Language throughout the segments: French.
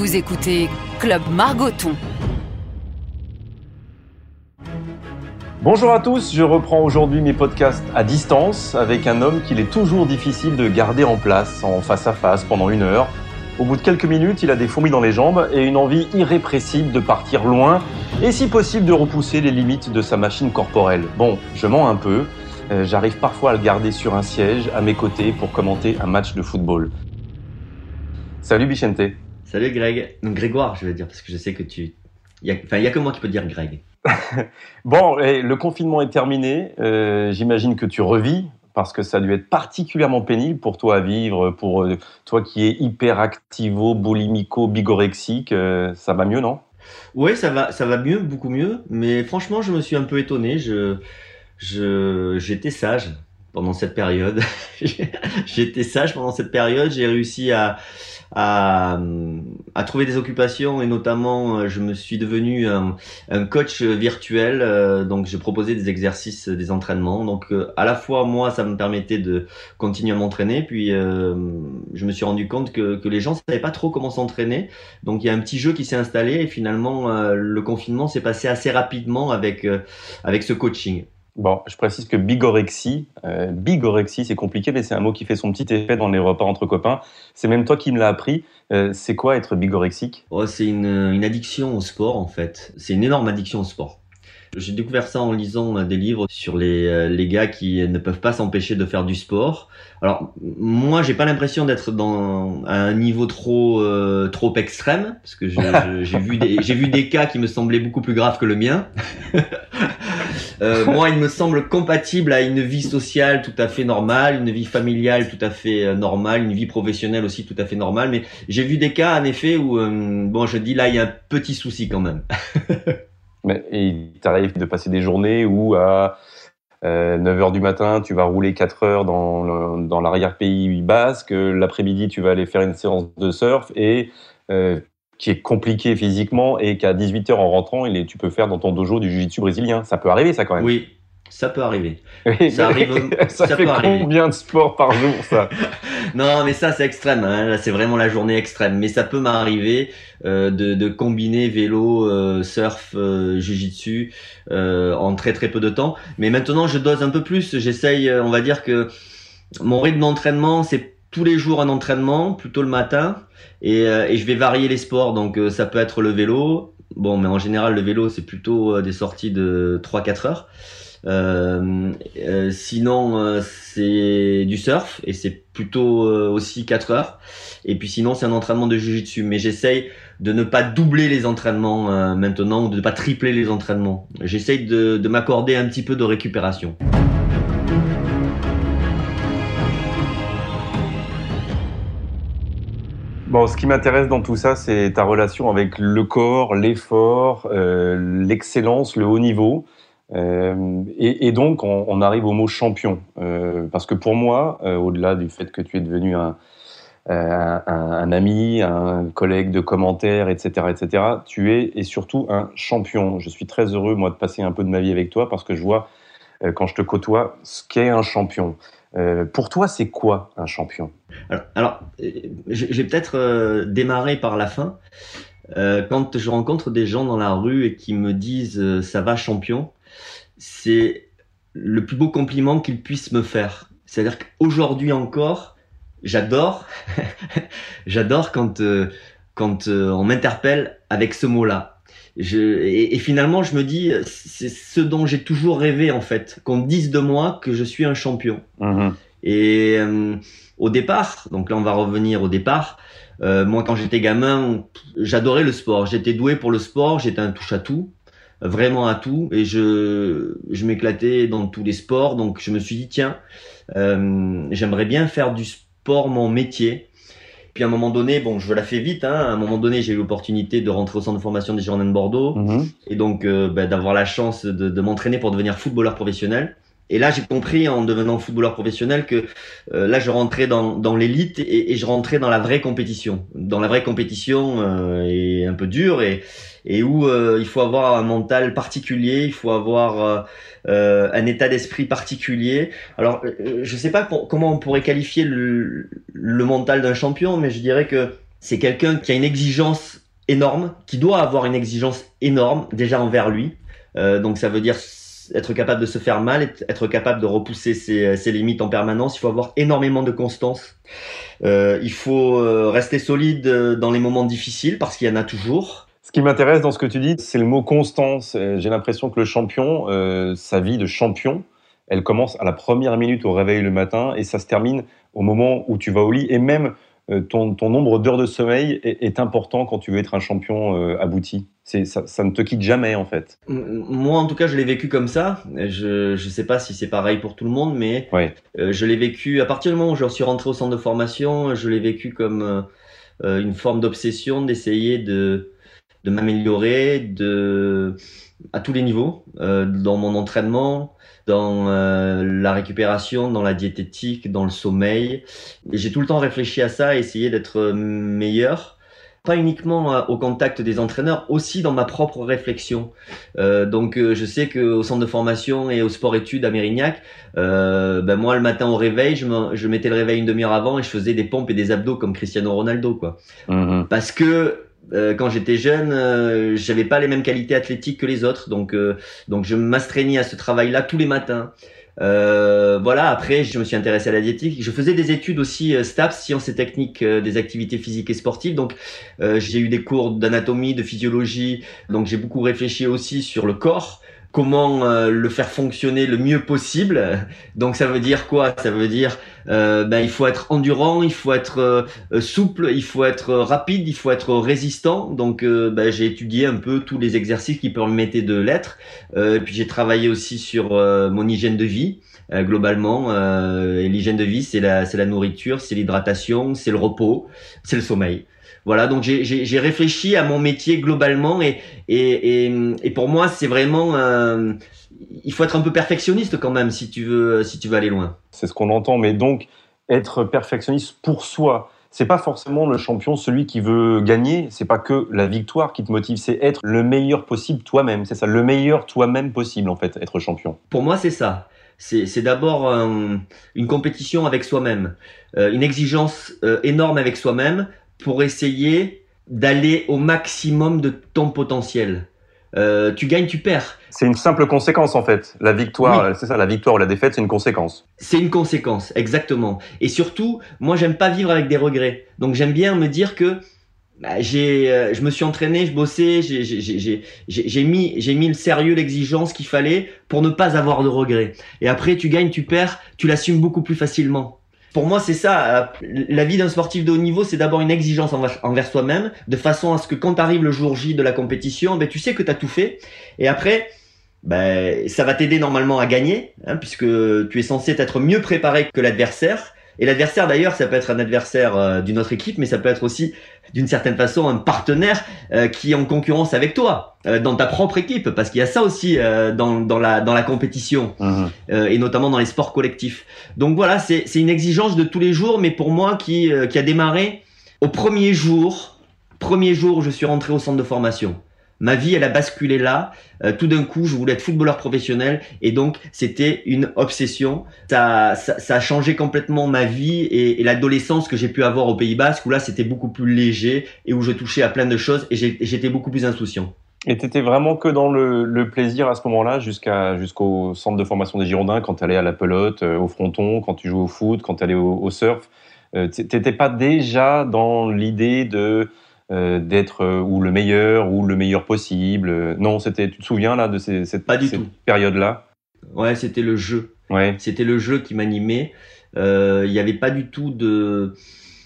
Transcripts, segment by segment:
Vous écoutez Club Margoton. Bonjour à tous, je reprends aujourd'hui mes podcasts à distance avec un homme qu'il est toujours difficile de garder en place, en face à face, pendant une heure. Au bout de quelques minutes, il a des fourmis dans les jambes et une envie irrépressible de partir loin et si possible de repousser les limites de sa machine corporelle. Bon, je mens un peu, euh, j'arrive parfois à le garder sur un siège à mes côtés pour commenter un match de football. Salut Bichente. Salut Greg. Donc Grégoire, je vais dire, parce que je sais que tu... Enfin, il n'y a que moi qui peux dire Greg. bon, le confinement est terminé. Euh, j'imagine que tu revis parce que ça a dû être particulièrement pénible pour toi à vivre, pour euh, toi qui es hyperactivo, boulimico, bigorexique. Euh, ça va mieux, non? Oui, ça va, ça va mieux, beaucoup mieux. Mais franchement, je me suis un peu étonné. Je, je, j'étais sage pendant cette période. j'étais sage pendant cette période. J'ai réussi à à, à, trouver des occupations et notamment euh, je me suis devenu un, coach virtuel euh, donc je proposais des exercices des entraînements. Donc euh, à la fois moi ça me permettait de continuer à m'entraîner puis je me suis rendu compte que, que les gens savaient pas trop comment s'entraîner. Donc il y a un petit jeu qui s'est installé et finalement le confinement s'est passé assez rapidement avec avec ce coaching Bon, je précise que bigorexie, euh, bigorexie, c'est compliqué, mais c'est un mot qui fait son petit effet dans les repas entre copains. C'est même toi qui me l'as appris. Euh, c'est quoi être bigorexique? Oh, C'est une, une addiction au sport, en fait. C'est une énorme addiction au sport. J'ai découvert ça en lisant des livres sur les, euh, les gars qui ne peuvent pas s'empêcher de faire du sport. Alors moi, j'ai pas l'impression d'être dans à un niveau trop euh, trop extrême parce que j'ai vu des j'ai vu des cas qui me semblaient beaucoup plus graves que le mien. euh, moi, il me semble compatible à une vie sociale tout à fait normale, une vie familiale tout à fait euh, normale, une vie professionnelle aussi tout à fait normale. Mais j'ai vu des cas en effet où bon, je dis là, il y a un petit souci quand même. Mais, il t'arrive de passer des journées où à euh, 9h du matin, tu vas rouler 4 heures dans, dans l'arrière-pays basque, l'après-midi, tu vas aller faire une séance de surf et euh, qui est compliqué physiquement et qu'à 18h en rentrant, il est, tu peux faire dans ton dojo du jiu-jitsu brésilien. Ça peut arriver ça quand même. Oui, ça peut arriver. ça arrive. ça, fait combien de sport par jour ça? Non, mais ça c'est extrême. Hein. Là, c'est vraiment la journée extrême. Mais ça peut m'arriver euh, de, de, combiner vélo, euh, surf, euh, jujitsu euh, en très très peu de temps. Mais maintenant, je dose un peu plus. J'essaye. Euh, on va dire que mon rythme d'entraînement, c'est tous les jours un entraînement, plutôt le matin, et, et je vais varier les sports. Donc ça peut être le vélo. Bon, mais en général, le vélo, c'est plutôt des sorties de 3-4 heures. Euh, euh, sinon, euh, c'est du surf et c'est plutôt aussi 4 heures. Et puis sinon, c'est un entraînement de jujitsu. Mais j'essaye de ne pas doubler les entraînements maintenant ou de ne pas tripler les entraînements. J'essaye de, de m'accorder un petit peu de récupération. Bon, ce qui m'intéresse dans tout ça, c'est ta relation avec le corps, l'effort, euh, l'excellence, le haut niveau. Euh, et, donc, on, arrive au mot champion. Euh, parce que pour moi, au-delà du fait que tu es devenu un, un, ami, un collègue de commentaires, etc., etc., tu es et surtout un champion. Je suis très heureux, moi, de passer un peu de ma vie avec toi parce que je vois, quand je te côtoie, ce qu'est un champion. Pour toi, c'est quoi un champion? Alors, je vais peut-être démarrer par la fin. quand je rencontre des gens dans la rue et qui me disent ça va champion, c'est le plus beau compliment qu'il puisse me faire. C'est-à-dire qu'aujourd'hui encore, j'adore, j'adore quand euh, euh, on m'interpelle avec ce mot-là. Je, et, finalement, je me dis, c'est ce dont j'ai toujours rêvé en fait, qu'on dise de moi que je suis un champion. Mm-hmm. Et euh, au départ, donc là on va revenir au départ. moi, quand j'étais gamin, j'adorais le sport. J'étais doué pour le sport. J'étais un touche à tout vraiment à tout et je, je m'éclatais dans tous les sports. Donc je me suis dit, tiens, euh, j'aimerais bien faire du sport mon métier. Puis à un moment donné, bon, je la fais vite. Hein, à un moment donné, j'ai eu l'opportunité de rentrer au centre de formation des Girondins de Bordeaux mhm. et donc euh, bah, d'avoir la chance de, de m'entraîner pour devenir footballeur professionnel. Et là, j'ai compris en devenant footballeur professionnel que euh, là, je rentrais dans, l'élite et, je rentrais dans la vraie compétition. Dans la vraie compétition euh, et un peu dure et, où euh, il faut avoir un mental particulier, il faut avoir euh, un état d'esprit particulier. Alors, je sais pas comment on pourrait qualifier le, mental d'un champion, mais je dirais que c'est quelqu'un qui a une exigence énorme, qui doit avoir une exigence énorme déjà envers lui. Donc ça veut dire être capable de se faire mal, être capable de repousser ses, ses limites en permanence. Il faut avoir énormément de constance. Euh, il faut euh, rester solide euh, dans les moments difficiles parce qu'il y en a toujours. Ce qui m'intéresse dans ce que tu dis, c'est le mot constance. J'ai l'impression que le champion, euh, sa vie de champion, elle commence à la première minute au réveil le matin et ça se termine au moment où tu vas au lit. Et même euh, ton, nombre d'heures de sommeil est, important quand tu veux être un champion euh, abouti. Ça, ça, ne te quitte jamais en fait. Moi en tout cas je l'ai vécu comme ça. Je ne sais pas si c'est pareil pour tout le monde, mais ouais. euh, je l'ai vécu à partir du moment où je suis rentré au centre de formation, je l'ai vécu comme euh, une forme d'obsession d'essayer de, de m'améliorer de, à tous les niveaux, euh, dans mon entraînement, dans euh, la récupération, dans la diététique, dans le sommeil. J'ai tout le temps réfléchi à ça, essayer d'être meilleur. Pas uniquement euh, au contact des entraîneurs, aussi dans ma propre réflexion. Euh, donc euh, je sais qu'au centre de formation et au sport-études à Mérignac, euh, ben moi le matin au réveil, je, me, je mettais le réveil une demi-heure avant et je faisais des pompes et des abdos comme Cristiano Ronaldo, quoi. Mmh. Parce que euh, quand j'étais jeune, j'avais pas les mêmes qualités athlétiques que les autres, donc donc je m'astreignais à ce travail-là tous les matins. Euh, voilà. Après, je me suis intéressé à la diététique. Je faisais des études aussi euh, STAPS, sciences et techniques euh, des activités physiques et sportives. Donc, j'ai eu des cours d'anatomie, de physiologie. Donc, j'ai beaucoup réfléchi aussi sur le corps comment euh, le faire fonctionner le mieux possible. Donc ça veut dire quoi? Ça veut dire euh, ben, il faut être endurant, il faut être euh, souple, il faut être rapide, il faut être résistant. Donc euh, ben, j'ai étudié un peu tous les exercices qui permettaient de l'être. Euh, puis j'ai travaillé aussi sur mon hygiène de vie. globalement, l'hygiène de vie, c'est la, c'est la nourriture, c'est l'hydratation, c'est le repos, c'est le sommeil. Voilà, donc j'ai réfléchi à mon métier globalement et, et, et, et pour moi, c'est vraiment... Euh, il faut être un peu perfectionniste quand même si tu veux, si tu veux aller loin. C'est ce qu'on entend, mais donc être perfectionniste pour soi, c'est pas forcément le champion, celui qui veut gagner, c'est pas que la victoire qui te motive, c'est être le meilleur possible toi-même, c'est ça, le meilleur toi-même possible en fait, être champion. Pour moi, c'est ça. C'est d'abord euh, une compétition avec soi-même, euh, une exigence euh, énorme avec soi-même pour essayer d'aller au maximum de ton potentiel. Euh, tu gagnes, tu perds. C'est une simple conséquence en fait. La victoire, oui. c'est ça, la victoire ou la défaite, c'est une conséquence. C'est une conséquence, exactement. Et surtout, moi, j'aime pas vivre avec des regrets. Donc, j'aime bien me dire que bah, j'ai, euh, je me suis entraîné, je bossais, j'ai, j'ai, j'ai, j'ai mis, j'ai mis le sérieux, l'exigence qu'il fallait pour ne pas avoir de regrets. Et après, tu gagnes, tu perds, tu l'assumes beaucoup plus facilement. Pour moi, c'est ça. La vie d'un sportif de haut niveau, c'est d'abord une exigence envers, envers soi-même, de façon à ce que quand arrive le jour J de la compétition, ben, tu sais que tu as tout fait. Et après, ben, ça va t'aider normalement à gagner, hein, puisque tu es censé être mieux préparé que l'adversaire. Et l'adversaire, d'ailleurs, ça peut être un adversaire euh, d'une autre équipe, mais ça peut être aussi, d'une certaine façon, un partenaire euh, qui est en concurrence avec toi, euh, dans ta propre équipe, parce qu'il y a ça aussi dans, dans, la, dans la compétition, Mmh. et notamment dans les sports collectifs. Donc voilà, c'est une exigence de tous les jours, mais pour moi, qui, qui a démarré au premier jour, premier jour où je suis rentré au centre de formation. Ma vie, elle a basculé là. Euh, tout d'un coup, je voulais être footballeur professionnel et donc c'était une obsession. Ça, ça, ça, a changé complètement ma vie et, l'adolescence que j'ai pu avoir au Pays Basque où là c'était beaucoup plus léger et où je touchais à plein de choses et j'étais beaucoup plus insouciant. Et t'étais vraiment que dans le, le plaisir à ce moment-là, jusqu'à jusqu'au centre de formation des Girondins, quand t'allais à la pelote, euh, au fronton, quand tu jouais au foot, quand t'allais au, au surf. Euh, T'étais pas déjà dans l'idée de euh, d'être euh, ou le meilleur ou le meilleur possible. Non, c'était. Tu te souviens là de ces, cette, Pas du cette tout. période-là? Ouais, c'était le jeu. Ouais. C'était le jeu qui m'animait. Euh, Il n'y avait pas du tout de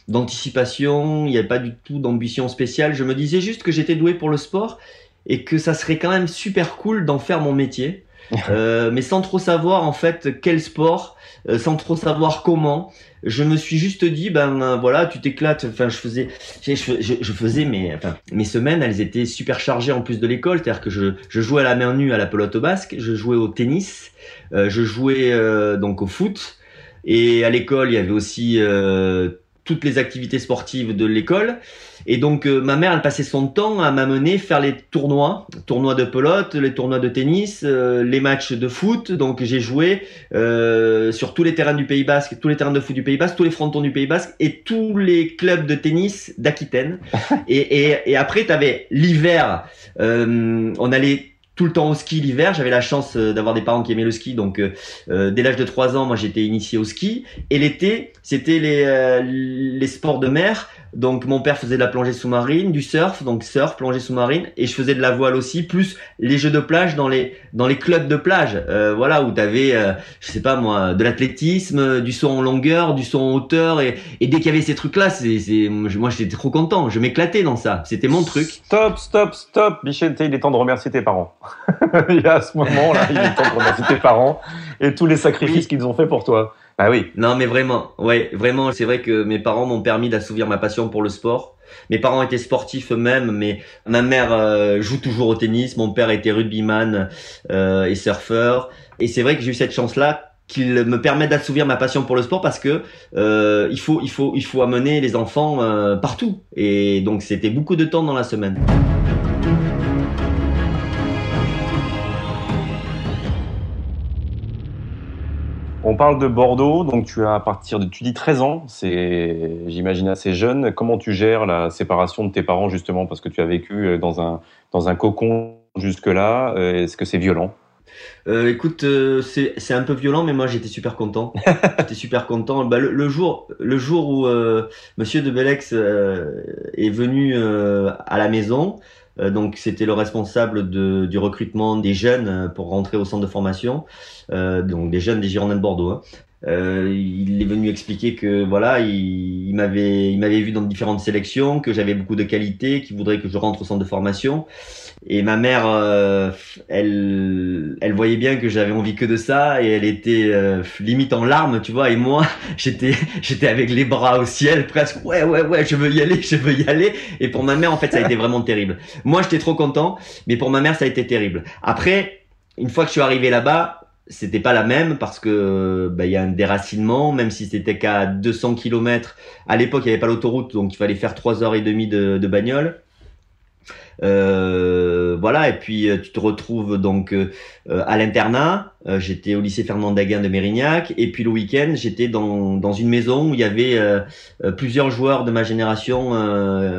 d'anticipation. Il n'y avait pas du tout d'ambition spéciale. Je me disais juste que j'étais doué pour le sport et que ça serait quand même super cool d'en faire mon métier. Mais sans trop savoir en fait quel sport, sans trop savoir comment. Je me suis juste dit ben euh, voilà tu t'éclates. Enfin je faisais, je, faisais mes, mes semaines elles étaient super chargées en plus de l'école, c'est-à-dire que je, je jouais à la main nue à la pelote basque, je jouais au tennis, euh, je jouais euh, donc au foot et à l'école il y avait aussi toutes les activités sportives de l'école. Et donc euh, ma mère, elle passait son temps à m'amener faire les tournois, tournois de pelote, les tournois de tennis, euh, les matchs de foot. Donc j'ai joué euh, sur tous les terrains du Pays Basque, tous les terrains de foot du Pays Basque, tous les frontons du Pays Basque et tous les clubs de tennis d'Aquitaine. et, et, et, après, tu avais l'hiver, on allait tout le temps au ski l'hiver. J'avais la chance d'avoir des parents qui aimaient le ski, donc euh, dès l'âge de 3 ans, moi j'étais initié au ski. Et l'été, c'était les, les sports de mer. Donc mon père faisait de la plongée sous-marine, du surf, donc surf, plongée sous-marine, et je faisais de la voile aussi, plus les jeux de plage dans les dans les clubs de plage, euh, voilà où t'avais, euh, je sais pas moi, de l'athlétisme, du saut en longueur, du saut en hauteur, et, et dès qu'il y avait ces trucs-là, c'est, c'est moi j'étais trop content, je m'éclatais dans ça, c'était mon truc. Stop, stop, stop, Michel, il est temps de remercier tes parents. il y a à ce moment-là, il est temps de remercier tes parents et tous les sacrifices qu'ils ont fait pour toi. Ah oui. Non, mais vraiment, ouais, vraiment, c'est vrai que mes parents m'ont permis d'assouvir ma passion pour le sport. Mes parents étaient sportifs eux-mêmes, mais ma mère euh, joue toujours au tennis, mon père était rugbyman euh, et surfeur. Et c'est vrai que j'ai eu cette chance-là qu'il me permet d'assouvir ma passion pour le sport parce que euh, il faut il faut il faut amener les enfants partout et donc c'était beaucoup de temps dans la semaine. On parle de Bordeaux, donc tu as à partir de, tu dis 13 ans, c'est, j'imagine assez jeune. Comment tu gères la séparation de tes parents justement parce que tu as vécu euh, dans un dans un cocon jusque-là euh, Est-ce que c'est violent? Euh, écoute, euh, c'est un peu violent, mais moi j'étais super content. j'étais super content. Bah, le, jour, le jour où euh, Monsieur de Belex est venu à la maison, donc c'était le responsable du recrutement des jeunes pour rentrer au centre de formation, donc des jeunes des Girondins de Bordeaux. Hein. Euh, il est venu expliquer que voilà, il, il m'avait, il m'avait vu dans différentes sélections, que j'avais beaucoup de qualités, qu'il voudrait que je rentre au centre de formation. Et ma mère, euh, elle, elle voyait bien que j'avais envie que de ça, et elle était euh, limite en larmes, tu vois. Et moi, j'étais, j'étais avec les bras au ciel, presque. Ouais, ouais, ouais, je veux y aller, je veux y aller. Et pour ma mère, en fait, ça a été vraiment terrible. Moi, j'étais trop content, mais pour ma mère, ça a été terrible. Après, une fois que je suis arrivé là-bas, c'était pas la même parce que bah, il y a un déracinement, même si c'était qu'à 200 km. À l'époque, il n'y avait pas l'autoroute, donc il fallait faire trois heures et demie de, de bagnole. Euh, voilà, et puis euh, tu te retrouves donc euh, à l'internat. Euh, j'étais au lycée Fernand Daguin de Mérignac, et puis le week-end, j'étais dans, dans une maison où il y avait plusieurs joueurs de ma génération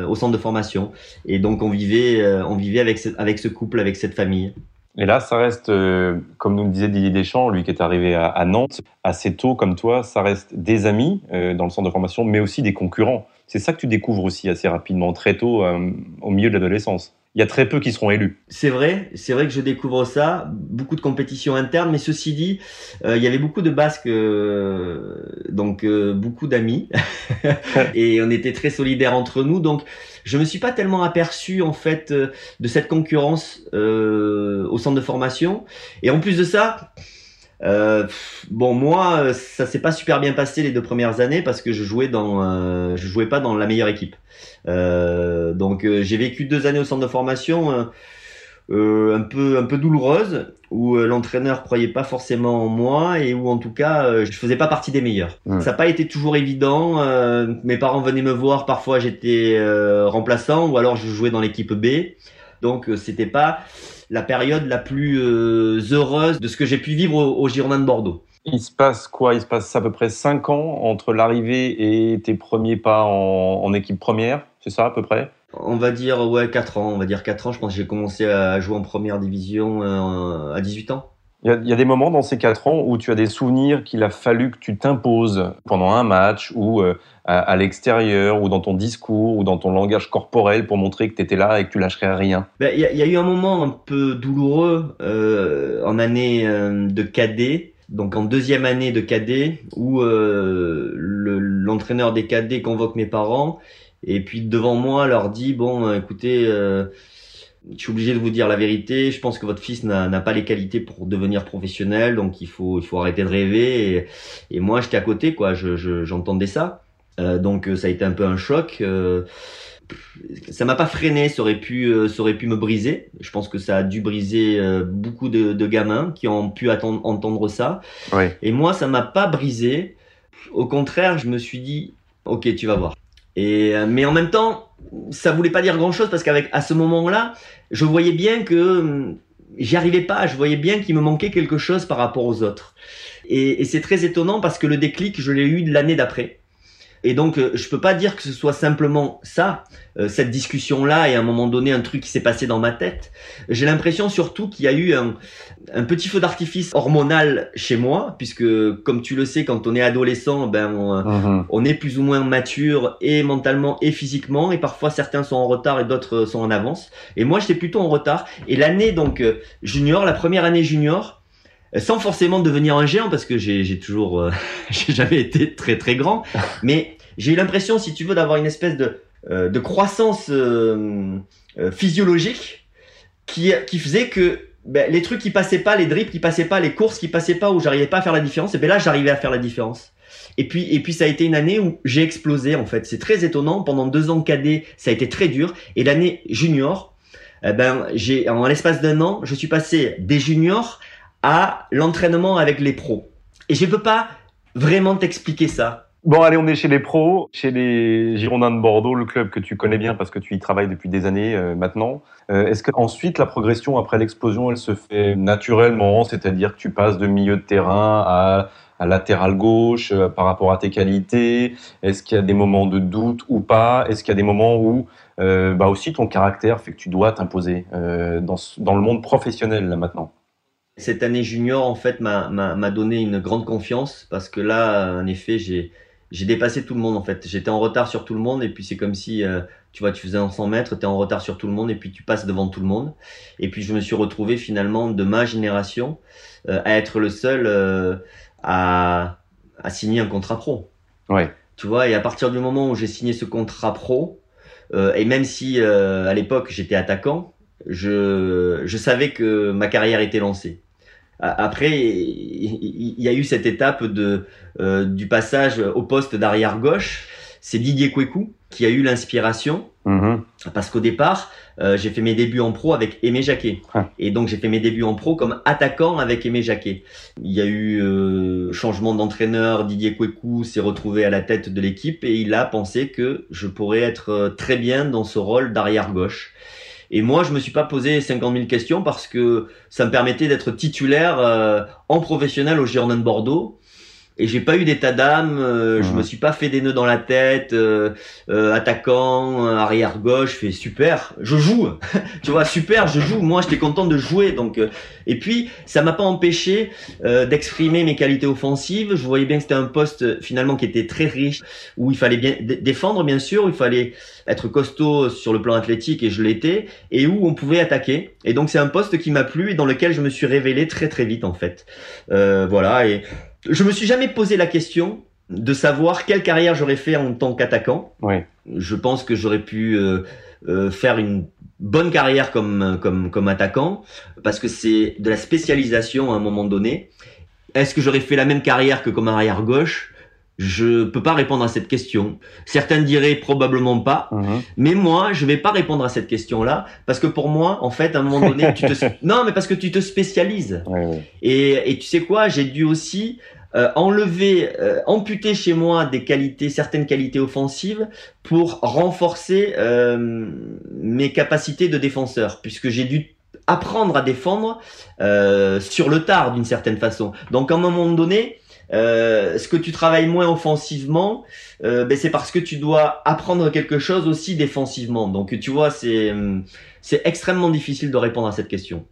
au centre de formation. Et donc on vivait, on vivait avec avec ce couple, avec cette famille. Et là, ça reste, euh, comme nous le disait Didier Deschamps, lui qui est arrivé à, Nantes assez tôt comme toi, ça reste des amis euh, dans le centre de formation, mais aussi des concurrents. C'est ça que tu découvres aussi assez rapidement, très tôt, euh, au milieu de l'adolescence il y a très peu qui seront élus. C'est vrai, c'est vrai que je découvre ça, beaucoup de compétitions internes, mais ceci dit, euh, il y avait beaucoup de Basques, euh, donc euh, beaucoup d'amis, et on était très solidaires entre nous, donc je me suis pas tellement aperçu en fait de cette concurrence au centre de formation, et en plus de ça, euh, bon, moi, ça s'est pas super bien passé les deux premières années parce que je jouais dans, euh, je jouais pas dans la meilleure équipe. Euh, donc, euh, j'ai vécu deux années au centre de formation euh, un peu, un peu douloureuse où l'entraîneur croyait pas forcément en moi et où en tout cas, je faisais pas partie des meilleurs. Ça n'a pas été toujours évident. mes parents venaient me voir, parfois j'étais remplaçant ou alors je jouais dans l'équipe B. Donc, c'était pas la période la plus euh, heureuse de ce que j'ai pu vivre au, au, Girondin de Bordeaux. Il se passe quoi? Il se passe à peu près 5 ans entre l'arrivée et tes premiers pas en, en équipe première, c'est ça à peu près? On va dire ouais 4 ans, on va dire 4 ans. Je pense que j'ai commencé à jouer en première division euh, à 18 ans. Il y, a, il y, a, des moments dans ces quatre ans où tu as des souvenirs qu'il a fallu que tu t'imposes pendant un match ou euh, à, l'extérieur ou dans ton discours ou dans ton langage corporel pour montrer que tu étais là et que tu lâcherais rien. Ben, Il y, y, a eu un moment un peu douloureux euh, en année euh, de cadet, donc en deuxième année de cadet, où euh, l'entraîneur le, des cadets convoque mes parents. Et puis devant moi leur dit, bon écoutez je suis obligé de vous dire la vérité. Je pense que votre fils n'a pas les qualités pour devenir professionnel, donc il faut, il faut arrêter de rêver. Et, et moi, j'étais à côté, quoi. J'entendais je, ça. Euh, donc ça a été un peu un choc. Euh, ça m'a pas freiné, ça aurait pu, euh, ça aurait pu me briser. Je pense que ça a dû briser euh, beaucoup de, de, gamins qui ont pu attendre, entendre ça. Et moi, ça m'a pas brisé. Au contraire, je me suis dit, Ok, tu vas voir. Et euh, mais en même temps, ça voulait pas dire grand chose parce qu'avec à ce moment-là, je voyais bien que hum, j'y arrivais pas. Je voyais bien qu'il me manquait quelque chose par rapport aux autres. Et, et c'est très étonnant parce que le déclic, je l'ai eu l'année d'après. Et donc, euh, je peux pas dire que ce soit simplement ça, euh, cette discussion-là, et à un moment donné, un truc qui s'est passé dans ma tête. J'ai l'impression surtout qu'il y a eu un, un petit feu d'artifice hormonal chez moi, puisque, comme tu le sais, quand on est adolescent, ben, on, Mhm. on est plus ou moins mature et mentalement et physiquement, et parfois certains sont en retard et d'autres sont en avance. Et moi, j'étais plutôt en retard. Et l'année donc euh, junior, la première année junior, euh, sans forcément devenir un géant, parce que j'ai toujours, euh, j'ai jamais été très très grand, mais j'ai eu l'impression, si tu veux, d'avoir une espèce de euh, de croissance euh, physiologique qui qui faisait que ben, les trucs qui passaient pas, les dribbles qui passaient pas, les courses qui passaient pas, où j'arrivais pas à faire la différence, et ben là j'arrivais à faire la différence. Et puis, et puis ça a été une année où j'ai explosé en fait. C'est très étonnant. Pendant deux ans cadet, ça a été très dur. Et l'année junior, eh ben, j'ai en l'espace d'un an, je suis passé des juniors à l'entraînement avec les pros. Et je peux pas vraiment t'expliquer ça. Bon, allez, on est chez les pros, chez les Girondins de Bordeaux, le club que tu connais bien parce que tu y travailles depuis des années euh, maintenant. Euh, Est-ce que ensuite la progression après l'explosion, elle se fait naturellement, c'est-à-dire que tu passes de milieu de terrain à, latéral gauche euh, par rapport à tes qualités Est-ce qu'il y a des moments de doute ou pas? Est-ce qu'il y a des moments où bah aussi ton caractère fait que tu dois t'imposer dans, dans le monde professionnel là maintenant? Cette année junior, en fait, m'a- donné une grande confiance parce que là, en effet, j'ai j'ai dépassé tout le monde en fait. J'étais en retard sur tout le monde et puis c'est comme si euh, tu vois, tu faisais un 100 mètres, tu es en retard sur tout le monde et puis tu passes devant tout le monde. Et puis je me suis retrouvé finalement de ma génération euh, à être le seul euh, à, à signer un contrat pro. Ouais. Tu vois, et à partir du moment où j'ai signé ce contrat pro, euh, et même si euh, à l'époque j'étais attaquant, je, je savais que ma carrière était lancée. Après, il y a eu cette étape de, euh, du passage au poste d'arrière gauche. C'est Didier Kwekou qui a eu l'inspiration Mhm. parce qu'au départ, euh, j'ai fait mes débuts en pro avec Aimé Jacquet. Ah. Et donc j'ai fait mes débuts en pro comme attaquant avec Aimé Jacquet. Il y a eu euh, changement d'entraîneur, Didier Kwekou s'est retrouvé à la tête de l'équipe et il a pensé que je pourrais être euh, très bien dans ce rôle d'arrière gauche. Et moi, je me suis pas posé 50 000 questions parce que ça me permettait d'être titulaire euh, en professionnel au Girondin de Bordeaux. Et j'ai pas eu d'état d'âme, euh, je Mhm. me suis pas fait des nœuds dans la tête, euh, euh, attaquant, euh, arrière gauche, je fais super, je joue, tu vois, super, je joue. Moi, j'étais content de jouer, donc. euh, et puis, ça m'a pas empêché euh, d'exprimer mes qualités offensives. Je voyais bien que c'était un poste finalement qui était très riche, où il fallait bien dé- défendre, bien sûr, où il fallait être costaud sur le plan athlétique, et je l'étais, et où on pouvait attaquer. Et donc, c'est un poste qui m'a plu et dans lequel je me suis révélé très très vite en fait. Euh, voilà, et je me suis jamais posé la question de savoir quelle carrière j'aurais fait en tant qu'attaquant. Oui. Je pense que j'aurais pu euh, euh, faire une bonne carrière comme, comme, comme attaquant, parce que c'est de la spécialisation à un moment donné. Est-ce que j'aurais fait la même carrière que comme arrière gauche? Je peux pas répondre à cette question. Certains diraient probablement pas, Mhm. mais moi, je vais pas répondre à cette question-là, parce que pour moi, en fait, à un moment donné, tu te... non, mais parce que tu te spécialises. Et, et tu sais quoi, j'ai dû aussi euh, enlever, euh, amputer chez moi des qualités, certaines qualités offensives pour renforcer euh, mes capacités de défenseur, puisque j'ai dû apprendre à défendre sur le tard d'une certaine façon. Donc à un moment donné, ce que tu travailles moins offensivement, ben, c'est parce que tu dois apprendre quelque chose aussi défensivement. Donc tu vois, c'est hum, c'est extrêmement difficile de répondre à cette question.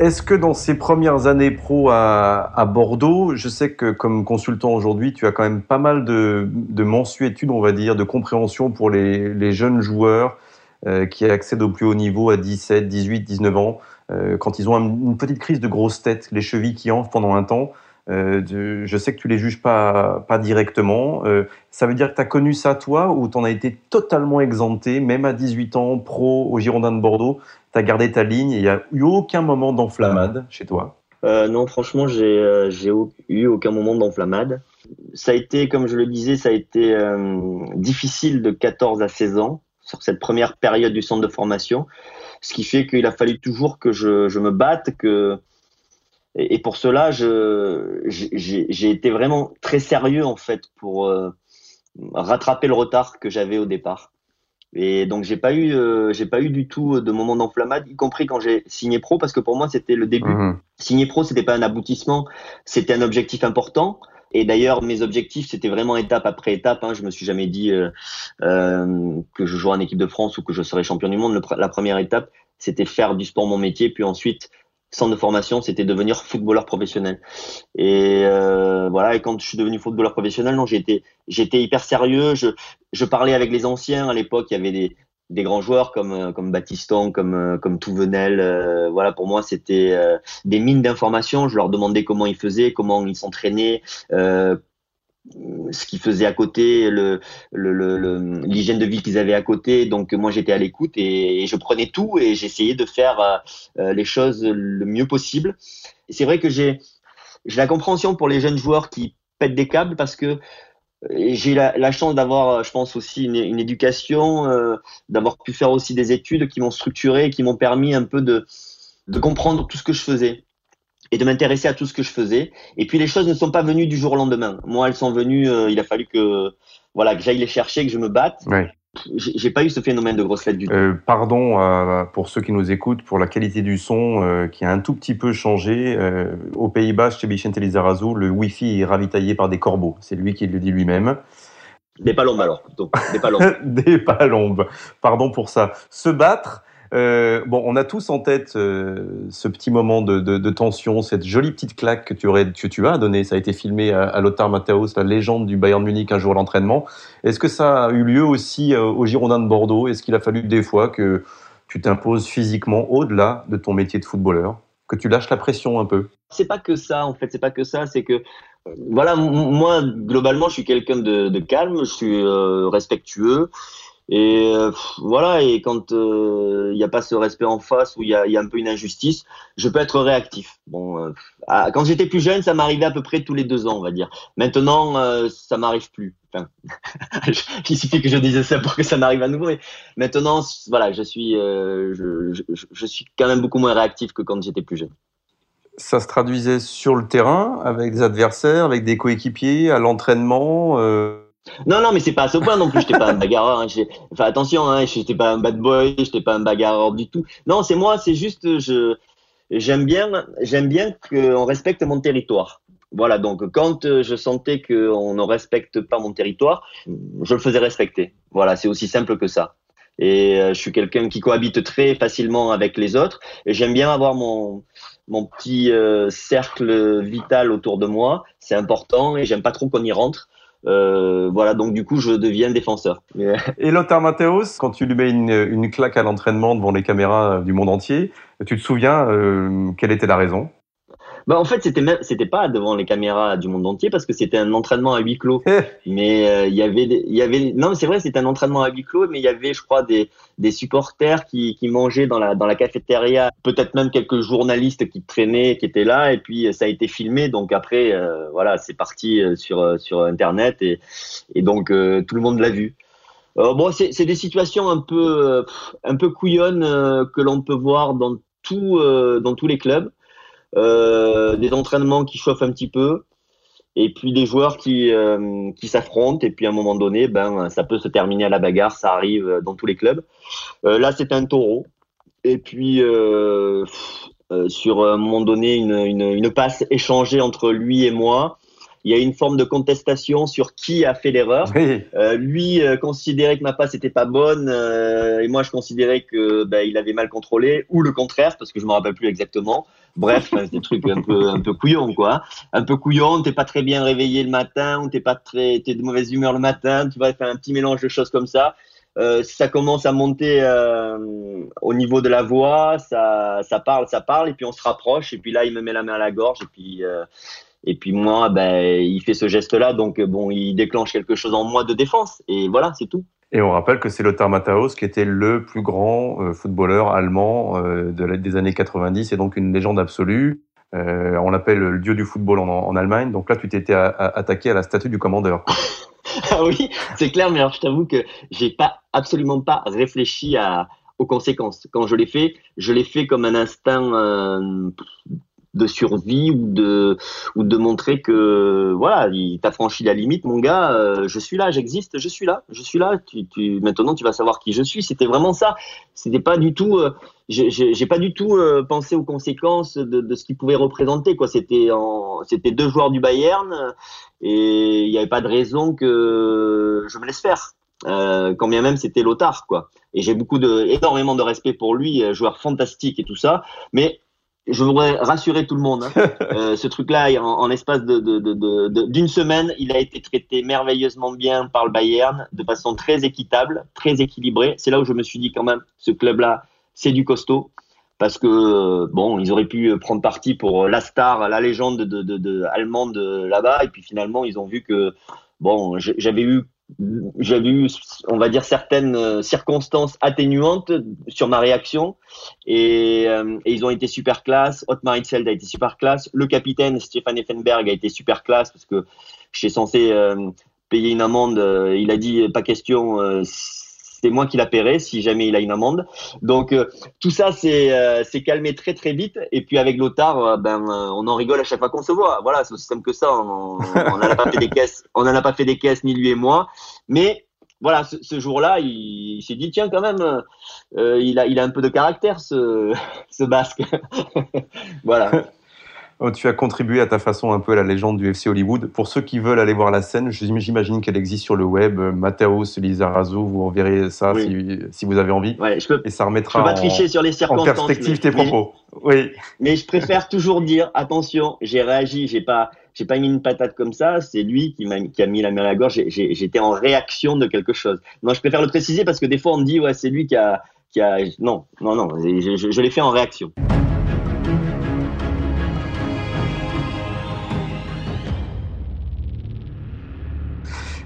Est-ce que dans ces premières années pro à, Bordeaux, je sais que comme consultant aujourd'hui, tu as quand même pas mal de, de mensuétudes, on va dire, de compréhension pour les, jeunes joueurs euh, qui accèdent au plus haut niveau à 17, 18, 19 ans, euh, quand ils ont un- une petite crise de grosse tête, les chevilles qui enflent pendant un temps. Euh, je sais que tu les juges pas, directement. Ça veut dire que tu as connu ça toi ou tu en as été totalement exempté, même à 18 ans, pro au Girondin de Bordeaux tu as gardé ta ligne il n'y a eu aucun moment d'enflammade chez toi? Euh, non, franchement, j'ai euh, eu aucun moment d'enflammade. Ça a été, comme je le disais, ça a été euh, difficile de 14 à 16 ans sur cette première période du centre de formation, ce qui fait qu'il a fallu toujours que je, me batte, que Et, pour cela, j'ai été vraiment très sérieux en fait pour rattraper le retard que j'avais au départ. Et donc j'ai pas eu, euh, j'ai pas eu du tout de moment d'enflammade, y compris quand j'ai signé pro, parce que pour moi c'était le début. Mmh. Signer pro, c'était pas un aboutissement, c'était un objectif important. Et d'ailleurs, mes objectifs, c'était vraiment étape après étape. Hein. Je me suis jamais dit euh, euh, que je jouerais en équipe de France ou que je serais champion du monde. la première étape, c'était faire du sport mon métier, puis ensuite centre de formation, c'était devenir footballeur professionnel. Et euh, voilà. Et quand je suis devenu footballeur professionnel, non, j'étais j'étais hyper sérieux. Je je parlais avec les anciens à l'époque. Il y avait des des grands joueurs comme euh, comme Baptiston, comme euh, comme Touvenel. Euh, voilà, pour moi, c'était des mines d'informations. Je leur demandais comment ils faisaient, comment ils s'entraînaient, ce qu'ils faisaient à côté, l'hygiène de vie qu'ils avaient à côté. Donc moi, j'étais à l'écoute et, je prenais tout et j'essayais de faire les choses le mieux possible. C'est vrai que j'ai la compréhension pour les jeunes joueurs qui pètent des câbles parce que j'ai la, chance d'avoir, euh, je pense aussi une, éducation, euh, d'avoir pu faire aussi des études qui m'ont structuré, qui m'ont permis un peu de comprendre tout ce que je faisais et de m'intéresser à tout ce que je faisais. Et puis les choses ne sont pas venues du jour au lendemain. Moi, elles sont venues. Euh, il a fallu que voilà que j'aille les chercher, que je me batte. Ouais j'ai pas eu ce phénomène de grosse fête du tout. Euh, pardon euh, pour ceux qui nous écoutent pour la qualité du son euh, qui a un tout petit peu changé. Aux Pays-Bas, chez Vicente Lizarazu, le Wi-Fi est ravitaillé par des corbeaux. C'est lui qui le dit lui-même. Des palombes alors, plutôt. Des palombes. des palombes. Pardon pour ça. Se battre, euh, bon, on a tous en tête euh, ce petit moment de, de, de, tension, cette jolie petite claque que tu, aurais, que tu as donné. Ça a été filmé à, à Lothar Matthäus, la légende du Bayern Munich, un jour à l'entraînement. Est-ce que ça a eu lieu aussi euh, au Girondin de Bordeaux? Est-ce qu'il a fallu des fois que tu t'imposes physiquement au-delà de ton métier de footballeur? Que tu lâches la pression un peu? C'est pas que ça, en fait. C'est pas que ça. C'est que voilà, moi globalement, je suis quelqu'un de, de, calme, je suis respectueux. Et euh, voilà, et quand il euh, n'y a pas ce respect en face, ou il y a, un peu une injustice, je peux être réactif. Bon, euh, quand j'étais plus jeune, ça m'arrivait à peu près tous les deux ans, on va dire. Maintenant, ça m'arrive plus. Enfin, il suffit que je dise ça pour que ça m'arrive à nouveau. Mais maintenant, voilà, je suis, je, je, suis quand même beaucoup moins réactif que quand j'étais plus jeune. Ça se traduisait sur le terrain, avec des adversaires, avec des coéquipiers, à l'entraînement. Non, non, mais c'est pas à ce point non plus. J'étais pas un bagarreur. Hein. Enfin, attention, hein, j'étais pas un bad boy, j'étais pas un bagarreur du tout. Non, c'est moi, c'est juste, je, j'aime bien, j'aime bien qu'on respecte mon territoire. Voilà, donc quand euh, je sentais qu'on ne respecte pas mon territoire, je le faisais respecter. Voilà, c'est aussi simple que ça. Et euh, je suis quelqu'un qui cohabite très facilement avec les autres. Et j'aime bien avoir mon, mon petit euh, cercle vital autour de moi. C'est important et j'aime pas trop qu'on y rentre. Euh, voilà, donc du coup, je deviens défenseur. Et Lothar Matthäus, quand tu lui mets une, une claque à l'entraînement devant les caméras du monde entier, tu te souviens euh, quelle était la raison? Bah, en fait, c'était même, c'était pas devant les caméras du monde entier parce que c'était un entraînement à huis clos. Eh. mais euh, il y avait, il y avait, non, c'est vrai, c'était un entraînement à huis clos, mais il y avait, je crois, des, des supporters qui, qui mangeaient dans la, dans la cafétéria, peut-être même quelques journalistes qui traînaient, qui étaient là, et puis ça a été filmé. Donc après, euh, voilà, c'est parti euh, sur, sur Internet et, et donc tout le monde l'a vu. bon, c'est des situations un peu, un peu couillonnes que l'on peut voir dans tout, dans tous les clubs. Euh, des entraînements qui chauffent un petit peu, et puis des joueurs qui, euh, qui s'affrontent, et puis à un moment donné, ben, ça peut se terminer à la bagarre, ça arrive dans tous les clubs. Euh, là, c'est un taureau, et puis sur un moment donné, une, une, une passe échangée entre lui et moi, il y a une forme de contestation sur qui a fait l'erreur. Lui considérait que ma passe n'était pas bonne et moi je considérais que ben, il avait mal contrôlé ou le contraire parce que je me rappelle plus exactement. Bref, des trucs un peu un peu couillon quoi, un peu couillon. T'es pas très bien réveillé le matin ou t'es pas très t'es de mauvaise humeur le matin. Tu vas faire un petit mélange de choses comme ça. Euh, ça commence à monter euh, au niveau de la voix, ça, ça parle, ça parle, et puis on se rapproche, et puis là il me met la main à la gorge, et puis euh, et puis moi, ben, il fait ce geste-là, donc bon, il déclenche quelque chose en moi de défense. Et voilà, c'est tout. Et on rappelle que c'est Lothar Matthäus qui était le plus grand euh, footballeur allemand euh, de des années 90 et donc une légende absolue. Euh, on l'appelle le dieu du football en, Allemagne. Donc là, tu t'étais attaqué à la statue du commandeur. ah oui, c'est clair, mais alors je t'avoue que j'ai pas absolument pas réfléchi aux conséquences. Quand je l'ai fait, je l'ai fait comme un instinct de survie ou de ou de montrer que voilà, il t'a franchi la limite, mon gars. Euh, je suis là, j'existe, je suis là, je suis là. Tu, tu, maintenant, tu vas savoir qui je suis. C'était vraiment ça. C'était pas du tout. Euh, j'ai pas du tout euh, pensé aux conséquences de, ce qu'il pouvait représenter. Quoi, c'était c'était deux joueurs du Bayern et il n'y avait pas de raison que je me laisse faire. Quand bien même c'était Lothar, quoi. Et j'ai beaucoup de, énormément de respect pour lui, joueur fantastique et tout ça. Mais je voudrais rassurer tout le monde. Hein. Euh, ce truc-là, en, en, espace d'une de, de, de, semaine, il a été traité merveilleusement bien par le Bayern, de façon très équitable, très équilibrée. C'est là où je me suis dit quand même, ce club-là, c'est du costaud. Parce que bon, ils auraient pu prendre parti pour la star, la légende de, de allemande là-bas, et puis finalement, ils ont vu que bon, j'avais eu j'avais eu, on va dire, certaines euh, circonstances atténuantes sur ma réaction. Et, euh, ils ont été super classe. Otmar Hitzfeld a été super classe. Le capitaine Stéphane Effenberg a été super classe parce que je suis censé euh, payer une amende. il a dit pas question c'est moi qui la paierai si jamais il a une amende. Donc euh, tout ça c'est euh, calmé très très vite et puis avec Lothar euh, ben on en rigole à chaque fois qu'on se voit. Voilà, c'est aussi simple que ça. On n'en a pas fait des caisses, on n'en a pas fait des caisses ni lui et moi, mais voilà, ce, jour-là, il, s'est dit tiens quand même, euh, il a il a un peu de caractère ce ce basque. voilà. Oh, tu as contribué à ta façon un peu à la légende du FC Hollywood. Pour ceux qui veulent aller voir la scène, j'imagine qu'elle existe sur le web. Mathéos, Lizarazo, vous reverrez ça si, si, vous avez envie. Ouais, je peux, et ça remettra pas tricher sur les circonstances, en perspective tes propos. oui. Mais je préfère toujours dire attention, j'ai réagi, j'ai pas, j'ai pas mis une patate comme ça. C'est lui qui m'a qui a mis la main à la gorge. J'étais en réaction de quelque chose. Non, je préfère le préciser parce que des fois on me dit ouais c'est lui qui a, qui a. Non, non, non. je, je, je l'ai fait en réaction.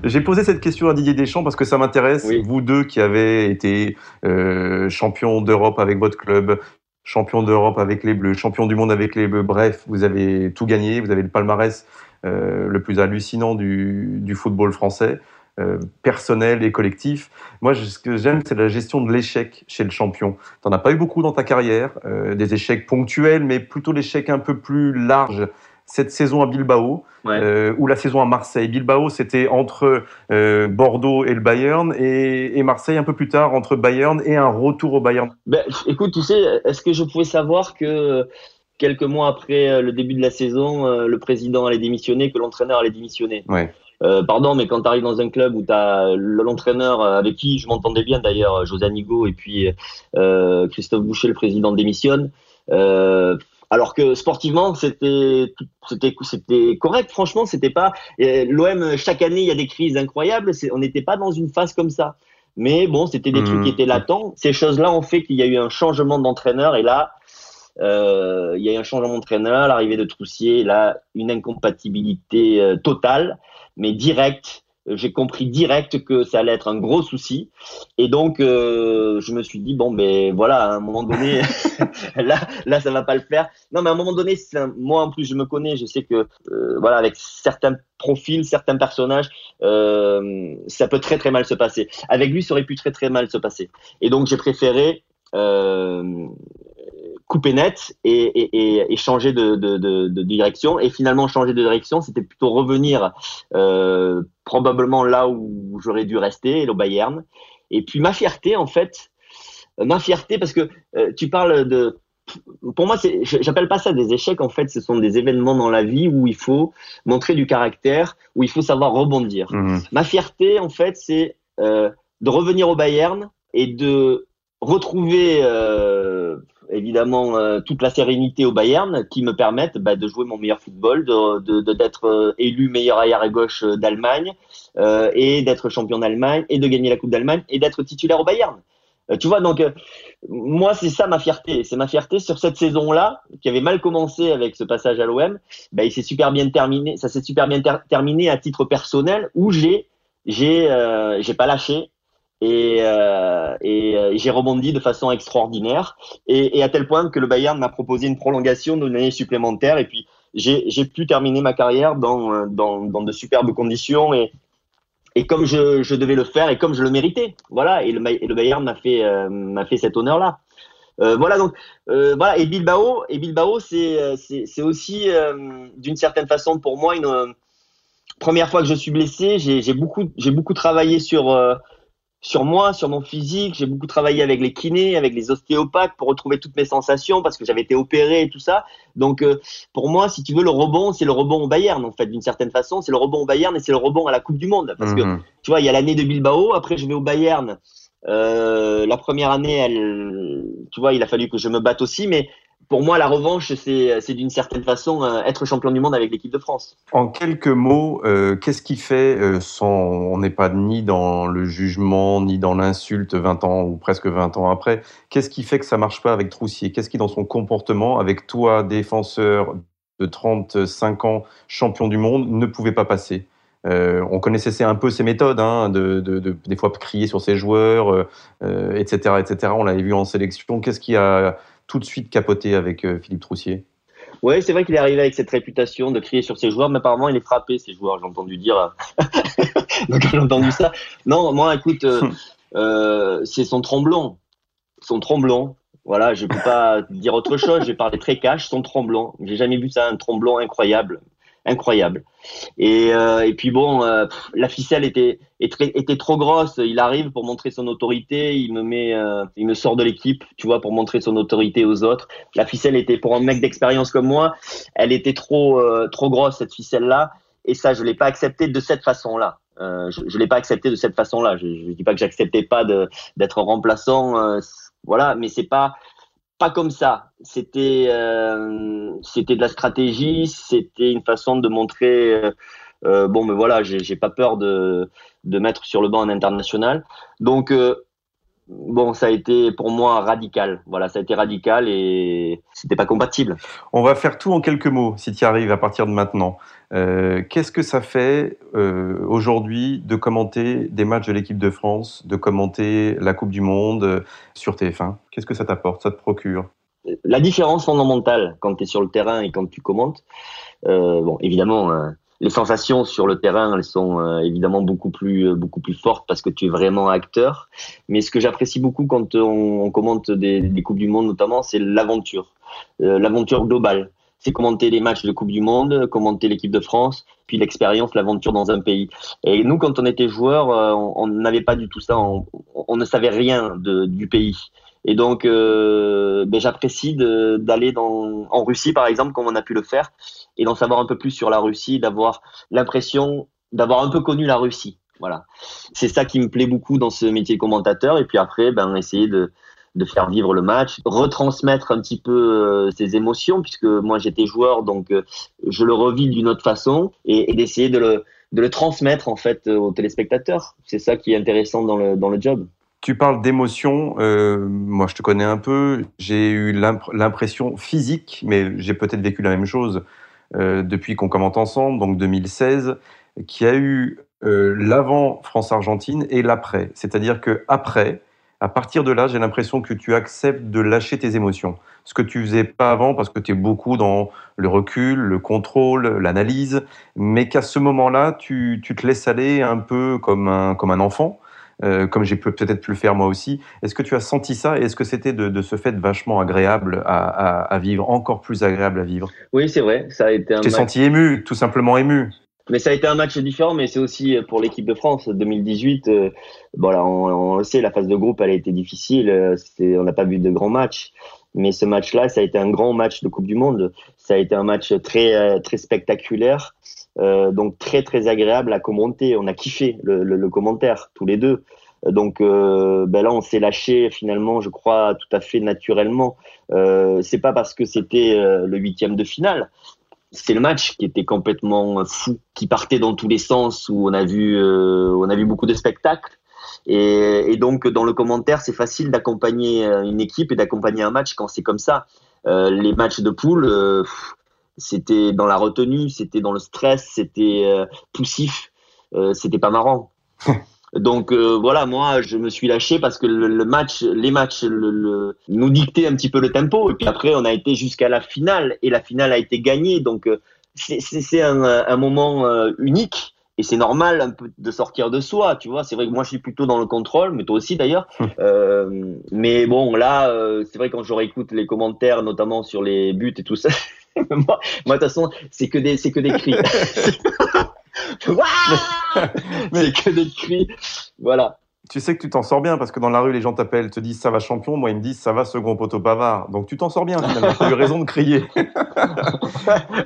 J'ai posé cette question à Didier Deschamps parce que ça m'intéresse. Vous deux qui avez été euh, champion d'Europe avec votre club, champion d'Europe avec les Bleus, champion du monde avec les Bleus, bref, vous avez tout gagné. Vous avez le palmarès euh, le plus hallucinant du, du football français. Euh, personnel et collectif. Moi, ce que j'aime, c'est la gestion de l'échec chez le champion. Tu n'en as pas eu beaucoup dans ta carrière, euh, des échecs ponctuels, mais plutôt l'échec un peu plus large cette saison à Bilbao euh, ou la saison à Marseille. Bilbao, c'était entre euh, Bordeaux et le Bayern et, Marseille un peu plus tard entre Bayern et un retour au Bayern. Ben, écoute, tu sais, est-ce que je pouvais savoir que quelques mois après euh, le début de la saison, le président allait démissionner, que l'entraîneur allait démissionner? Ouais. pardon, mais quand tu arrives dans un club où tu as l'entraîneur avec qui je m'entendais bien d'ailleurs, José Anigo et puis Christophe Boucher, le président, démissionne. Euh, alors que sportivement, c'était c'était c'était correct. Franchement, c'était pas l'OM. Chaque année, il y a des crises incroyables. On n'était pas dans une phase comme ça. Mais bon, c'était des trucs qui mmh. étaient latents. Ces choses-là ont fait qu'il y a eu un changement d'entraîneur. Et là, euh, il y a eu un changement d'entraîneur, l'arrivée de Troussier, là, une incompatibilité euh, totale, mais directe j'ai compris direct que ça allait être un gros souci. Et donc, euh, je me suis dit, bon, ben voilà, à un moment donné, là, là, ça va pas le faire. Non, mais à un moment donné, moi, en plus, je me connais, je sais que, euh, voilà, avec certains profils, certains personnages, euh, ça peut très, très mal se passer. Avec lui, ça aurait pu très, très mal se passer. Et donc, j'ai préféré euh, couper net et, et, et changer de, de, de, de, direction. Et finalement, changer de direction, c'était plutôt revenir euh, probablement là où j'aurais dû rester, au Bayern. Et puis ma fierté, en fait, euh, ma fierté, parce que euh, tu parles de... Pour moi, j'appelle pas ça des échecs. En fait, ce sont des événements dans la vie où il faut montrer du caractère, où il faut savoir rebondir. Mmh. Ma fierté, en fait, c'est euh, de revenir au Bayern et de retrouver euh, évidemment euh, toute la sérénité au Bayern qui me permettent bah, de jouer mon meilleur football, de d'être euh, élu meilleur arrière gauche euh, d'Allemagne et d'être champion d'Allemagne et de gagner la Coupe d'Allemagne et d'être titulaire au Bayern. tu vois donc moi c'est ça ma fierté, c'est ma fierté sur cette saison-là qui avait mal commencé avec ce passage à l'OM, bah, il s'est super bien terminé, ça s'est super bien terminé à titre personnel où j'ai j'ai j'ai pas lâché, et, euh, euh, j'ai rebondi de façon extraordinaire. Et, à tel point que le Bayern m'a proposé une prolongation d'une année supplémentaire. Et puis j'ai pu terminer ma carrière dans, dans de superbes conditions. Et, comme je, devais le faire et comme je le méritais. Voilà. Et le, Bayern m'a fait euh, cet honneur là voilà donc et Bilbao et Bilbao c'est aussi d'une certaine façon pour moi une première fois que je suis blessé. J'ai beaucoup travaillé sur sur moi, sur mon physique. J'ai beaucoup travaillé avec les kinés, avec les ostéopathes pour retrouver toutes mes sensations parce que j'avais été opéré et tout ça. Donc, euh, pour moi, si tu veux, le rebond, c'est le rebond au Bayern, en fait, d'une certaine façon. C'est le rebond au Bayern et c'est le rebond à la Coupe du Monde. Parce que, mhm. tu vois, il y a l'année de Bilbao. Après, je vais au Bayern. Euh, la première année, elle, tu vois, il a fallu que je me batte aussi, mais pour moi, la revanche, c'est d'une certaine façon euh, être champion du monde avec l'équipe de France. En quelques mots, euh, qu'est-ce qui fait, euh, on n'est pas ni dans le jugement, ni dans l'insulte 20 ans ou presque 20 ans après, qu'est-ce qui fait que ça marche pas avec Troussier? Qu'est-ce qui, dans son comportement, avec toi, défenseur de 35 ans, champion du monde, ne pouvait pas passer? On connaissait un peu ses méthodes, hein, de, des fois crier sur ses joueurs, etc., etc. On l'avait vu en sélection. Qu'est-ce qui a tout de suite capoté avec euh, Philippe Troussier. Oui, c'est vrai qu'il est arrivé avec cette réputation de crier sur ses joueurs, mais apparemment il est frappé, ses joueurs, j'ai entendu dire. Donc j'ai entendu ça. Non, moi, écoute, euh, euh, c'est son tremblant. Son tremblant. Voilà, je ne peux pas dire autre chose, j'ai parlé très cash, son tremblant. J'ai jamais vu ça, un tremblant incroyable incroyable. Et, euh, et puis bon, euh, la ficelle était, était trop grosse. Il arrive pour montrer son autorité, il me met, euh, il me sort de l'équipe, tu vois, pour montrer son autorité aux autres. La ficelle était pour un mec d'expérience comme moi, elle était trop, trop grosse cette ficelle là. Et ça, je l'ai pas accepté de cette façon-là. je, je l'ai pas accepté de cette façon-là. Je, je dis pas que j'acceptais pas d'être remplaçant, voilà, mais c'est pas comme ça. C'était euh, c'était de la stratégie, c'était une façon de montrer euh, euh, bon mais voilà, j'ai pas peur de de mettre sur le banc un international. Donc bon, ça a été pour moi radical. Voilà, ça a été radical et c'était pas compatible. On va faire tout en quelques mots, si tu y arrives à partir de maintenant. Euh, qu'est-ce que ça fait euh, aujourd'hui de commenter des matchs de l'équipe de France, de commenter la Coupe du Monde euh, sur TF1 Qu'est-ce que ça t'apporte, ça te procure? La différence fondamentale quand tu es sur le terrain et quand tu commentes, bon, évidemment, les sensations sur le terrain, elles sont euh, évidemment beaucoup plus euh, beaucoup plus fortes parce que tu es vraiment acteur. Mais ce que j'apprécie beaucoup quand on, commente des, des, coupes du monde notamment, c'est l'aventure, euh, l'aventure globale. C'est commenter les matchs de Coupe du Monde, commenter l'équipe de France, puis l'expérience, l'aventure dans un pays. Et nous, quand on était joueurs, on n'avait pas du tout ça. On, on ne savait rien de, du pays. Et donc, euh, ben, j'apprécie d'aller en Russie, par exemple, comme on a pu le faire, et d'en savoir un peu plus sur la Russie, d'avoir l'impression d'avoir un peu connu la Russie. Voilà. C'est ça qui me plaît beaucoup dans ce métier de commentateur. Et puis après, ben, essayer de, de faire vivre le match, retransmettre un petit peu euh, ses émotions, puisque moi j'étais joueur, donc euh, je le revis d'une autre façon, et, d'essayer de le, de le transmettre en fait aux téléspectateurs. C'est ça qui est intéressant dans le, dans le job. Tu parles d'émotion. Euh, moi, je te connais un peu. J'ai eu l'impression physique, mais j'ai peut-être vécu la même chose euh, depuis qu'on commente ensemble, donc 2016, qu'il y a eu euh, l'avant France-Argentine et l'après. C'est-à-dire que après, à partir de là, j'ai l'impression que tu acceptes de lâcher tes émotions. Ce que tu faisais pas avant parce que tu es beaucoup dans le recul, le contrôle, l'analyse, mais qu'à ce moment-là, tu, te laisses aller un peu comme un enfant euh, comme j'ai peut-être pu le faire moi aussi. Est-ce que tu as senti ça et est-ce que c'était de, ce fait vachement agréable à, vivre, encore plus agréable à vivre? Oui, c'est vrai. Ça a été un. T'es senti ému, tout simplement ému. Mais ça a été un match différent, mais c'est aussi pour l'équipe de France 2018. Euh, voilà, on, le sait, la phase de groupe, elle a été difficile. Euh, on n'a pas vu de grands matchs, mais ce match-là, ça a été un grand match de Coupe du Monde. Ça a été un match très très spectaculaire. Euh, donc très très agréable à commenter. On a kiffé le, commentaire tous les deux. Donc euh, ben là, on s'est lâché finalement, je crois, tout à fait naturellement. Euh, c'est pas parce que c'était euh, le huitième de finale. C'est le match qui était complètement fou, qui partait dans tous les sens, où on a vu, euh, on a vu beaucoup de spectacles. Et donc dans le commentaire, c'est facile d'accompagner une équipe et d'accompagner un match quand c'est comme ça. les matchs de poule, c'était dans la retenue, c'était dans le stress, c'était euh, poussif, euh, c'était pas marrant. Donc euh, voilà, moi je me suis lâché parce que le, match, les matchs le, nous dictaient un petit peu le tempo et puis après on a été jusqu'à la finale et la finale a été gagnée donc c'est un, un, moment unique et c'est normal un peu de sortir de soi, tu vois. C'est vrai que moi je suis plutôt dans le contrôle, mais toi aussi d'ailleurs. euh, mais bon, là, euh, c'est vrai quand je réécoute les commentaires, notamment sur les buts et tout ça, moi, de toute façon, c'est que des, c'est que des cris. mais que des cris, voilà. Tu sais que tu t'en sors bien parce que dans la rue, les gens t'appellent, te disent ça va champion. Moi, ils me disent ça va second poteau bavard. Donc tu t'en sors bien finalement. Tu as eu raison de crier.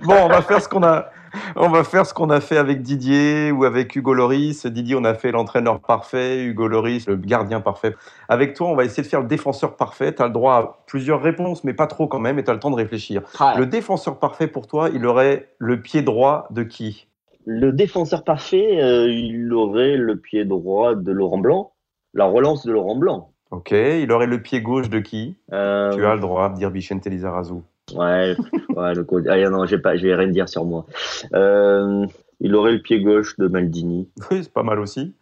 bon, on va faire ce qu'on a. On va faire ce qu'on a fait avec Didier ou avec Hugo Loris. Didier, on a fait l'entraîneur parfait. Hugo Loris, le gardien parfait. Avec toi, on va essayer de faire le défenseur parfait. Tu as le droit à plusieurs réponses, mais pas trop quand même, et tu as le temps de réfléchir. Ah, Le défenseur parfait pour toi, il aurait le pied droit de qui? Le défenseur parfait, euh, il aurait le pied droit de Laurent Blanc, la relance de Laurent Blanc. Ok. Il aurait le pied gauche de qui? Euh, Tu as le droit de dire Vicente Lizarazu. Ouais, ouais, le côté. Ah non, j'ai pas, j'ai rien dire sur moi. Euh, il aurait le pied gauche de Maldini. Oui, c'est pas mal aussi.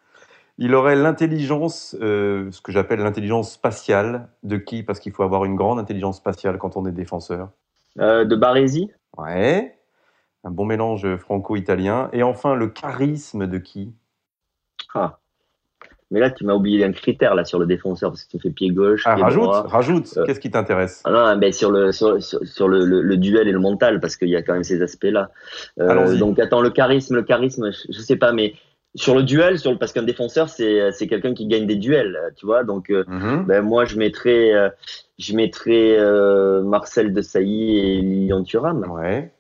Il aurait l'intelligence, euh, ce que j'appelle l'intelligence spatiale, de qui? Parce qu'il faut avoir une grande intelligence spatiale quand on est défenseur. Euh, de Baresi. Ouais. Un bon mélange franco-italien. Et enfin, le charisme de qui? Ah. Mais là, tu m'as oublié un critère là sur le défenseur parce que tu fais pied gauche, Ah, pied rajoute, droit. rajoute. Euh. Qu'est-ce qui t'intéresse? Ah non, mais sur le sur, sur, sur le, le, le duel et le mental parce qu'il y a quand même ces aspects-là. Euh, donc attends, le charisme, le charisme, je, je sais pas, mais sur le duel, sur le, parce qu'un défenseur c'est c'est quelqu'un qui gagne des duels, tu vois. Donc euh, Mhm. ben moi je mettrais euh, je mettrais euh, Marcel de Sailly et Lilian Thuram. Ouais.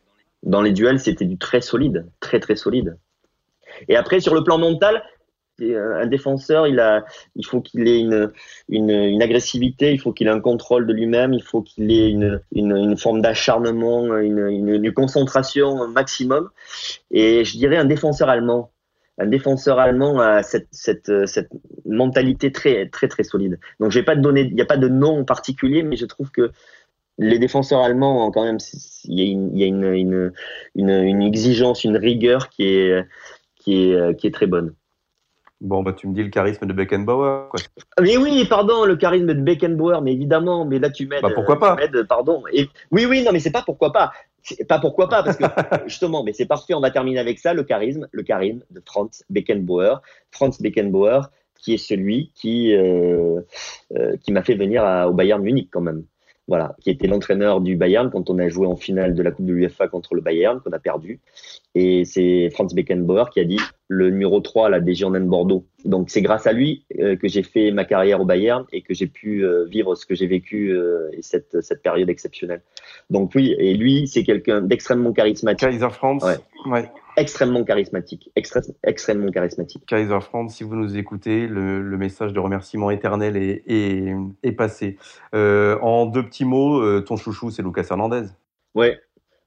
Dans les duels, c'était du très solide, très très solide. Et après sur le plan mental, un défenseur, il a, il faut qu'il ait une, une, une agressivité, il faut qu'il ait un contrôle de lui-même, il faut qu'il ait une, une, une forme d'acharnement, une, une, concentration maximum. Et je dirais un défenseur allemand. Un défenseur allemand a cette, cette, cette mentalité très très très solide. Donc je vais pas te donner, il n'y a pas de nom particulier, mais je trouve que les défenseurs allemands, quand même, il y a une, y a une, une, une exigence, une rigueur qui est, qui est, qui est très bonne. Bon, bah, tu me dis le charisme de Beckenbauer. Quoi. Mais oui, pardon, le charisme de Beckenbauer, mais évidemment, mais là tu m'aides. Bah, pourquoi pas? Pardon. Et oui, oui, non, mais c'est pas pourquoi pas. Pas pourquoi pas, parce que justement, mais c'est parfait. On va terminer avec ça, le charisme, le charisme de Franz Beckenbauer. Franz Beckenbauer, qui est celui qui euh, euh, qui m'a fait venir à, au Bayern Munich quand même. Voilà, qui était l'entraîneur du Bayern quand on a joué en finale de la Coupe de l'UEFA contre le Bayern, qu'on a perdu. Et c'est Franz Beckenbauer qui a dit le numéro 3 là, des Girondins de Bordeaux. Donc c'est grâce à lui euh, que j'ai fait ma carrière au Bayern et que j'ai pu euh, vivre ce que j'ai vécu euh, et cette, cette période exceptionnelle. Donc oui, et lui, c'est quelqu'un d'extrêmement charismatique. Kaiser Franz? Ouais. ouais. Extrêmement charismatique. Extré extrêmement charismatique. Kaiser Franz, si vous nous écoutez, le, le message de remerciement éternel est, est, est passé. En deux petits mots, ton chouchou, c'est Lucas Hernandez. Ouais.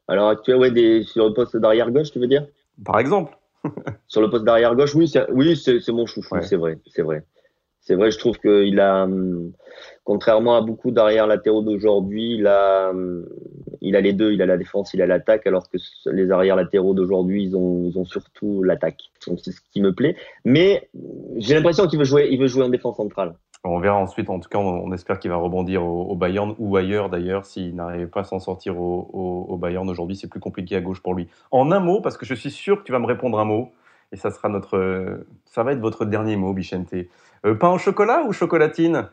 Alors actuel, ouais, des, sur le poste d'arrière gauche, tu veux dire? Par exemple. Sur le poste d'arrière gauche, oui, c'est, oui, c'est, mon chouchou, Ouais. c'est vrai, c'est vrai. C'est vrai, je trouve qu'il a, hum, contrairement à beaucoup d'arrière latéraux d'aujourd'hui, il a, hum, il a les deux, il a la défense, il a l'attaque, alors que les arrière latéraux d'aujourd'hui, ils ont, ils ont surtout l'attaque. Donc c'est ce qui me plaît. Mais j'ai l'impression qu'il veut jouer, il veut jouer en défense centrale. On verra ensuite. En tout cas, on, espère qu'il va rebondir au, au Bayern ou ailleurs d'ailleurs. S'il n'arrive pas à s'en sortir au, au, au Bayern aujourd'hui, c'est plus compliqué à gauche pour lui. En un mot, parce que je suis sûr que tu vas me répondre un mot, et ça sera notre, euh, ça va être votre dernier mot, Bichente. Euh, pain au chocolat ou chocolatine?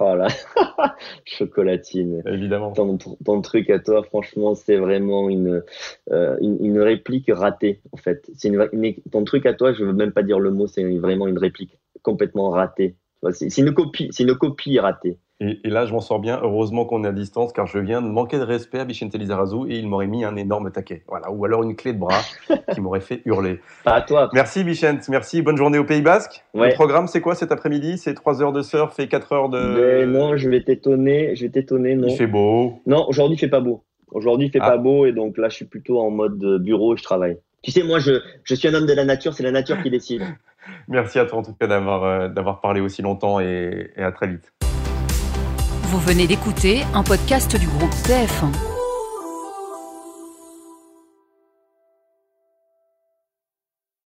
Oh là, chocolatine. Évidemment. Ton, ton truc à toi, franchement, c'est vraiment une, euh, une, une réplique ratée, en fait. C'est une, une- ton truc à toi, je veux même pas dire le mot, c'est vraiment une réplique complètement ratée. C'est une copie, c'est une copie ratée. Et, et là, je m'en sors bien. Heureusement qu'on est à distance, car je viens de manquer de respect à Bichente Lizarazu et il m'aurait mis un énorme taquet. Voilà. Ou alors une clé de bras qui m'aurait fait hurler. Pas à toi. Merci Bichente, merci. Bonne journée au Pays Basque. Ouais. Le programme, c'est quoi cet après-midi? C'est 3 heures de surf et 4 heures de. Mais non, je vais t'étonner, je vais t'étonner, non. Il fait beau. Non, aujourd'hui, il fait pas beau. Aujourd'hui, il fait Ah. pas beau, et donc là, je suis plutôt en mode euh, bureau et je travaille. Tu sais, moi, je, je suis un homme de la nature, c'est la nature qui décide. Merci à toi en tout cas d'avoir euh, d'avoir parlé aussi longtemps et, et à très vite. Vous venez d'écouter un podcast du groupe TF1.